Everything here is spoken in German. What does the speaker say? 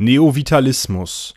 Neovitalismus.